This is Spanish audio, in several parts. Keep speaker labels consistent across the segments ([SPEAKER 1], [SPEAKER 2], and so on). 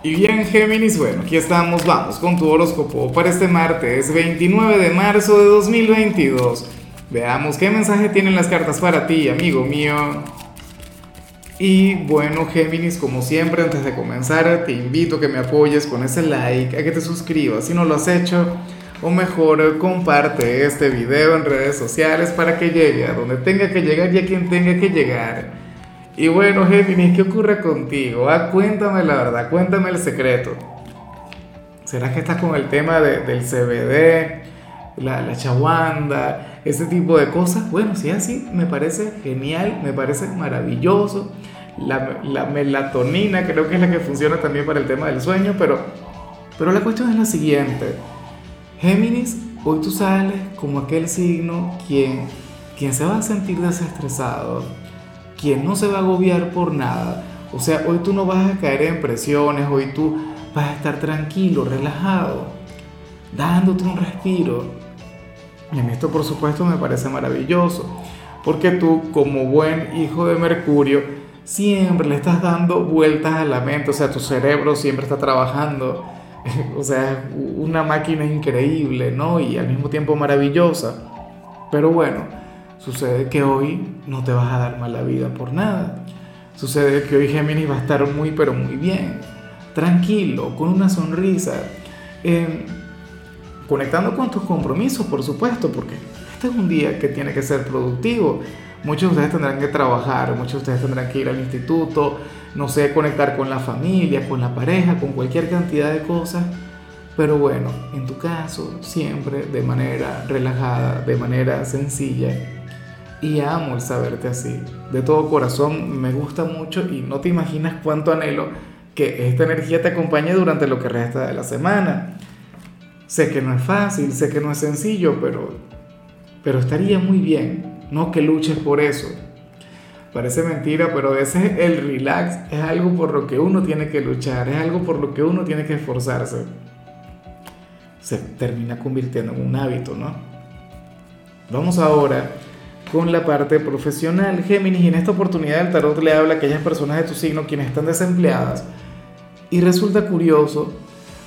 [SPEAKER 1] Y bien, Géminis, bueno, aquí estamos, vamos con tu horóscopo para este martes 29 de marzo de 2022. Veamos qué mensaje tienen las cartas para ti, amigo mío. Y bueno, Géminis, como siempre, antes de comenzar, te invito a que me apoyes con ese like, a que te suscribas si no lo has hecho, o mejor, comparte este video en redes sociales para que llegue a donde tenga que llegar y a quien tenga que llegar. Y bueno, Géminis, ¿qué ocurre contigo? Ah, cuéntame la verdad, cuéntame el secreto. ¿Será que estás con el tema del CBD, la, la ese tipo de cosas? Bueno, si es así, me parece genial, me parece maravilloso. La, la, melatonina creo que es la que funciona también para el tema del sueño, pero, pero la cuestión es la siguiente. Géminis, hoy tú sales como aquel signo quien, quien se va a sentir desestresado quien no se va a agobiar por nada. O sea, hoy tú no vas a caer en presiones, hoy tú vas a estar tranquilo, relajado, dándote un respiro. Y en esto, por supuesto, me parece maravilloso, porque tú, como buen hijo de Mercurio, siempre le estás dando vueltas a la mente, o sea, tu cerebro siempre está trabajando, o sea, una máquina increíble, ¿no? Y al mismo tiempo maravillosa. Pero bueno, Sucede que hoy no te vas a dar mala vida por nada. Sucede que hoy Géminis va a estar muy pero muy bien, tranquilo, con una sonrisa, em, conectando con tus compromisos, por supuesto, porque este es un día que tiene que ser productivo. Muchos de ustedes tendrán que trabajar, muchos de ustedes tendrán que ir al instituto, no sé, conectar con la familia, con la pareja, con cualquier cantidad de cosas. Pero bueno, en tu caso, siempre de manera relajada, de manera sencilla, y amo el saberte así. De todo corazón me gusta mucho y no te imaginas cuánto anhelo que esta energía te acompañe durante lo que resta de la semana. Sé que no es fácil, sé que no es sencillo, pero, pero estaría muy bien, no que luches por eso. Parece mentira, pero ese el relax es algo por lo que uno tiene que luchar, es algo por lo que uno tiene que esforzarse. Se termina convirtiendo en un hábito, ¿no? Vamos ahora con la parte profesional. Géminis, en esta oportunidad el tarot le habla a aquellas personas de tu signo quienes están desempleadas. Y resulta curioso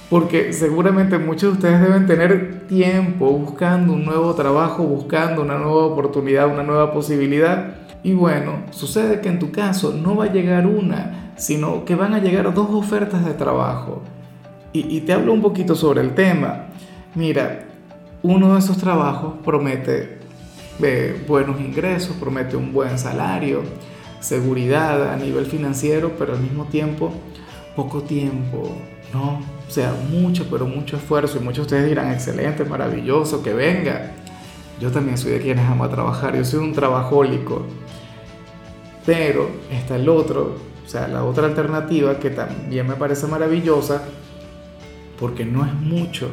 [SPEAKER 1] porque seguramente muchos de ustedes deben tener tiempo buscando un nuevo trabajo, buscando una nueva oportunidad, una nueva posibilidad. Y bueno, sucede que en tu caso no va a llegar una, sino que van a llegar dos ofertas de trabajo. Y te hablo un poquito sobre el tema. Mira, uno de esos trabajos promete buenos ingresos, promete un buen salario, seguridad a nivel financiero, pero al mismo tiempo poco tiempo, ¿no? O sea, mucho, pero mucho esfuerzo. Y muchos de ustedes dirán, excelente, maravilloso, que venga. Yo también soy de quienes amo a trabajar, yo soy un trabajólico. Pero está el otro, o sea, la otra alternativa que también me parece maravillosa, porque no es mucho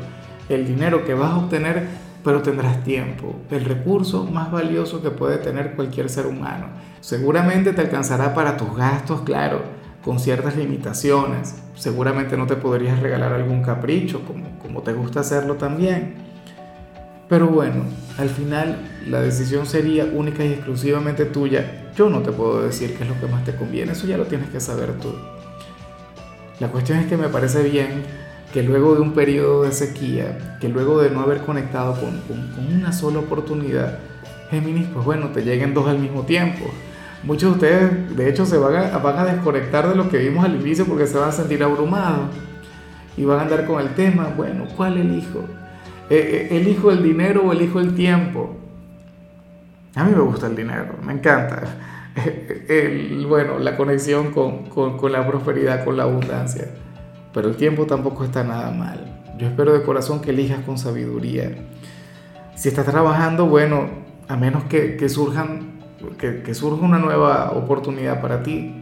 [SPEAKER 1] el dinero que vas a obtener pero tendrás tiempo, el recurso más valioso que puede tener cualquier ser humano. Seguramente te alcanzará para tus gastos, claro, con ciertas limitaciones. Seguramente no te podrías regalar algún capricho, como, como te gusta hacerlo también. Pero bueno, al final la decisión sería única y exclusivamente tuya. Yo no te puedo decir qué es lo que más te conviene, eso ya lo tienes que saber tú. La cuestión es que me parece bien que luego de un periodo de sequía, que luego de no haber conectado con, con, una sola oportunidad, Géminis, pues bueno, te lleguen dos al mismo tiempo. Muchos de ustedes, de hecho, se van a, van a desconectar de lo que vimos al inicio porque se van a sentir abrumados y van a andar con el tema, bueno, ¿cuál elijo? Eh, eh, ¿Elijo el dinero o elijo el tiempo? A mí me gusta el dinero, me encanta. El, bueno, la conexión con, con, con la prosperidad, con la abundancia pero el tiempo tampoco está nada mal. Yo espero de corazón que elijas con sabiduría. Si estás trabajando, bueno, a menos que, surjan, que, surja una nueva oportunidad para ti,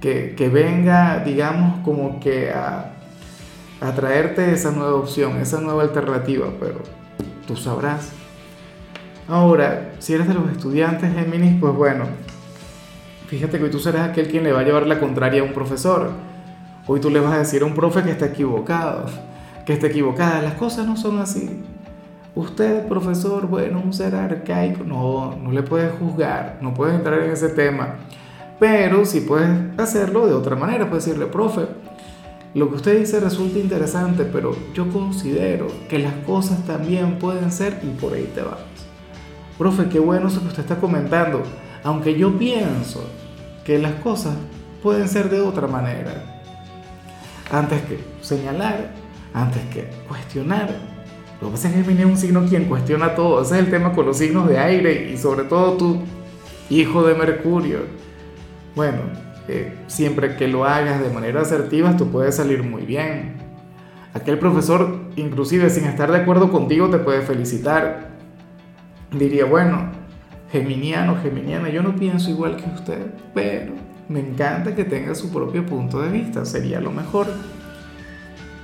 [SPEAKER 1] que, venga, digamos, como que a, a traerte esa nueva opción, esa nueva alternativa, pero tú sabrás. Ahora, si eres de los estudiantes Géminis, pues bueno, fíjate que tú serás aquel quien le va a llevar la contraria a un profesor Hoy tú le vas a decir a un profe que está equivocado, que está equivocada. Las cosas no son así. Usted, profesor, bueno, un ser arcaico, no, no le puedes juzgar, no puedes entrar en ese tema. Pero sí puedes hacerlo de otra manera, puedes decirle, profe, lo que usted dice resulta interesante, pero yo considero que las cosas también pueden ser y por ahí te vas. Profe, qué bueno eso que usted está comentando, aunque yo pienso que las cosas pueden ser de otra manera. Antes que señalar, antes que cuestionar. Lo que pasa es que Géminis es un signo quien cuestiona todo. Ese es el tema con los signos de aire y sobre todo tú, hijo de Mercurio. Bueno, eh, siempre que lo hagas de manera asertiva, tú puedes salir muy bien. Aquel profesor, inclusive sin estar de acuerdo contigo, te puede felicitar. Diría, bueno, geminiano, geminiana, yo no pienso igual que usted, pero me encanta que tenga su propio punto de vista, sería lo mejor.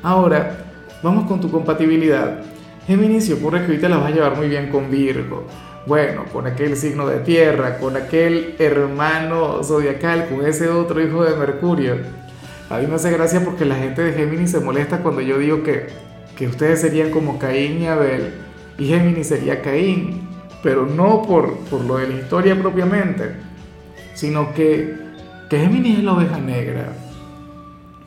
[SPEAKER 1] Ahora, vamos con tu compatibilidad. Géminis, si ocurre que ahorita la vas a llevar muy bien con Virgo bueno, con aquel signo de tierra, con aquel hermano zodiacal, con ese otro hijo de Mercurio. A mí me hace gracia porque la gente de Géminis se molesta cuando yo digo que, que ustedes serían como Caín y Abel y Géminis sería Caín, pero no por, por lo de la historia propiamente, sino que, Géminis es la oveja negra.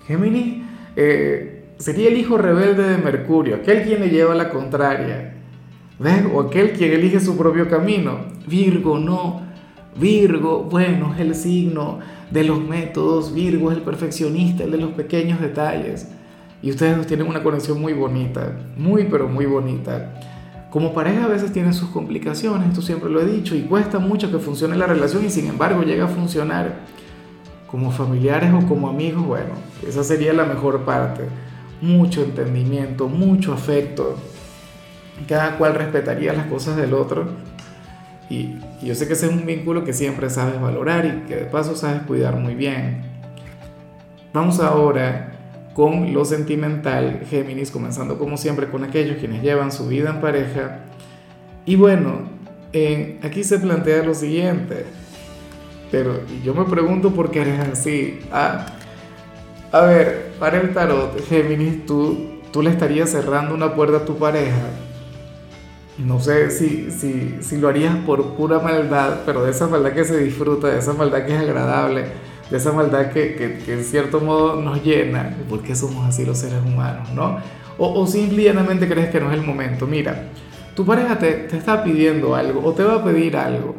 [SPEAKER 1] Géminis eh, sería el hijo rebelde de Mercurio, aquel quien le lleva la contraria. ¿Ves? O aquel quien elige su propio camino. Virgo, no. Virgo, bueno, es el signo de los métodos. Virgo es el perfeccionista, el de los pequeños detalles. Y ustedes tienen una conexión muy bonita, muy pero muy bonita. Como pareja a veces tienen sus complicaciones, esto siempre lo he dicho, y cuesta mucho que funcione la relación y sin embargo llega a funcionar. Como familiares o como amigos, bueno, esa sería la mejor parte. Mucho entendimiento, mucho afecto, cada cual respetaría las cosas del otro. Y, yo sé que ese es un vínculo que siempre sabes valorar y que de paso sabes cuidar muy bien. Vamos ahora con lo sentimental, Géminis, comenzando como siempre con aquellos quienes llevan su vida en pareja. Y bueno, aquí se plantea lo siguiente, pero yo me pregunto por qué eres así. Ah, a ver, para el tarot, Géminis, tú, tú le estarías cerrando una puerta a tu pareja no sé si, si, si, lo harías por pura maldad, pero de esa maldad que se disfruta, de esa maldad que es agradable, de esa maldad que, que, en cierto modo nos llena, porque somos así los seres humanos, ¿no? O, o simplemente crees que no es el momento. Mira, tu pareja te, te está pidiendo algo o te va a pedir algo.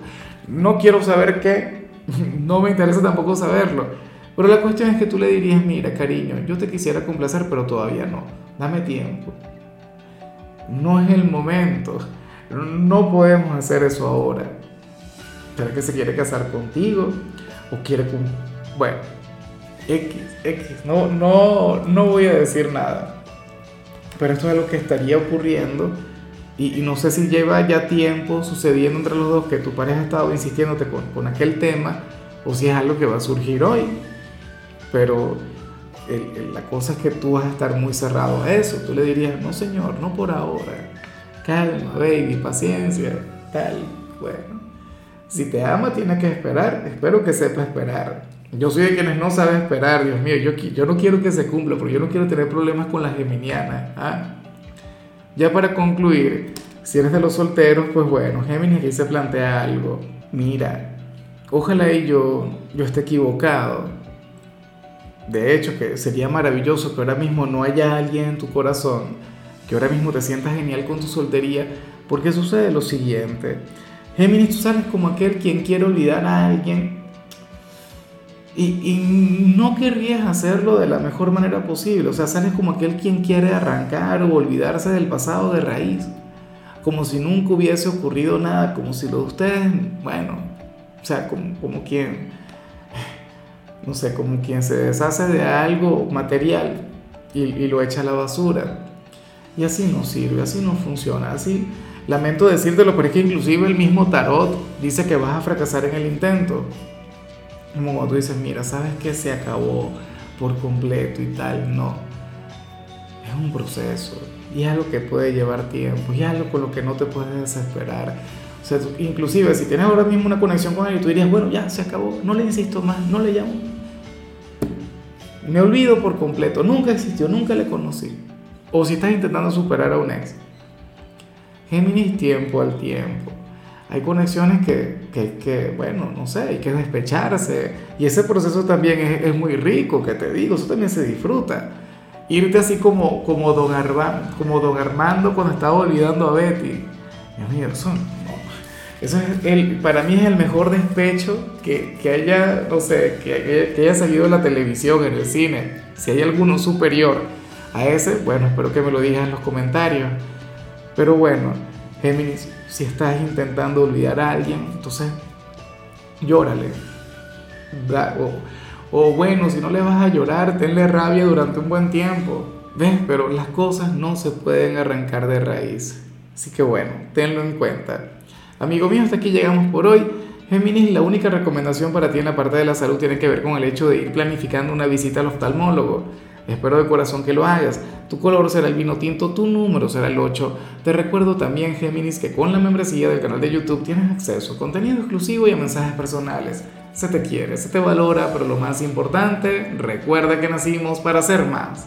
[SPEAKER 1] No quiero saber qué, no me interesa tampoco saberlo. Pero la cuestión es que tú le dirías, mira, cariño, yo te quisiera complacer, pero todavía no. Dame tiempo no es el momento. No podemos hacer eso ahora. ¿Será que se quiere casar contigo? ¿O quiere con... Bueno, X, X. No, no, no voy a decir nada. Pero esto es lo que estaría ocurriendo. Y, no sé si lleva ya tiempo sucediendo entre los dos que tu pareja ha estado insistiéndote con, con aquel tema o si es algo que va a surgir hoy. Pero la cosa es que tú vas a estar muy cerrado a eso. Tú le dirías, no señor, no por ahora. Calma, baby, paciencia, tal. Bueno, si te ama, tienes que esperar. Espero que sepa esperar. Yo soy de quienes no saben esperar, Dios mío. Yo, yo no quiero que se cumpla, porque yo no quiero tener problemas con las geminianas. ¿ah? Ya para concluir, si eres de los solteros, pues bueno, Géminis aquí se plantea algo. Mira, ojalá y yo, yo esté equivocado de hecho, que sería maravilloso que ahora mismo no haya alguien en tu corazón, que ahora mismo te sientas genial con tu soltería, porque sucede lo siguiente. Géminis, tú sales como aquel quien quiere olvidar a alguien y, no querrías hacerlo de la mejor manera posible. O sea, sales como aquel quien quiere arrancar o olvidarse del pasado de raíz, como si nunca hubiese ocurrido nada, como si lo de ustedes, bueno, o sea, como, como quien no sé, como quien se deshace de algo material y, lo echa a la basura. Y así no sirve, así no funciona, así lamento decírtelo, pero es que inclusive el mismo tarot dice que vas a fracasar en el intento. Como cuando tú dices, mira, sabes que se acabó por completo y tal, no. Es un proceso y es algo que puede llevar tiempo y es algo con lo que no te puedes desesperar. O sea, inclusive si tienes ahora mismo una conexión con él, tú dirías, bueno, ya se acabó, no le insisto más, no le llamo, me olvido por completo, nunca existió, nunca le conocí. O si estás intentando superar a un ex. Géminis tiempo al tiempo. Hay conexiones que, que, que, bueno, no sé, hay que despecharse. Y ese proceso también es, es, muy rico, que te digo, eso también se disfruta. irte así como, como, don como don Armando cuando estaba olvidando a Betty. Dios mío, eso, eso es el, para mí es el mejor despecho que, que haya, no sé, que, que haya salido en la televisión, en el cine. Si hay alguno superior a ese, bueno, espero que me lo digas en los comentarios. Pero bueno, Géminis, si estás intentando olvidar a alguien, entonces llórale. O, o, bueno, si no le vas a llorar, tenle rabia durante un buen tiempo. ¿Ves? Pero las cosas no se pueden arrancar de raíz. Así que bueno, tenlo en cuenta. Amigo mío, hasta aquí llegamos por hoy. Géminis, la única recomendación para ti en la parte de la salud tiene que ver con el hecho de ir planificando una visita al oftalmólogo. Espero de corazón que lo hagas. Tu color será el vino tinto, tu número será el 8. Te recuerdo también, Géminis, que con la membresía del canal de YouTube tienes acceso a contenido exclusivo y a mensajes personales. Se te quiere, se te valora, pero lo más importante, recuerda que nacimos para ser más.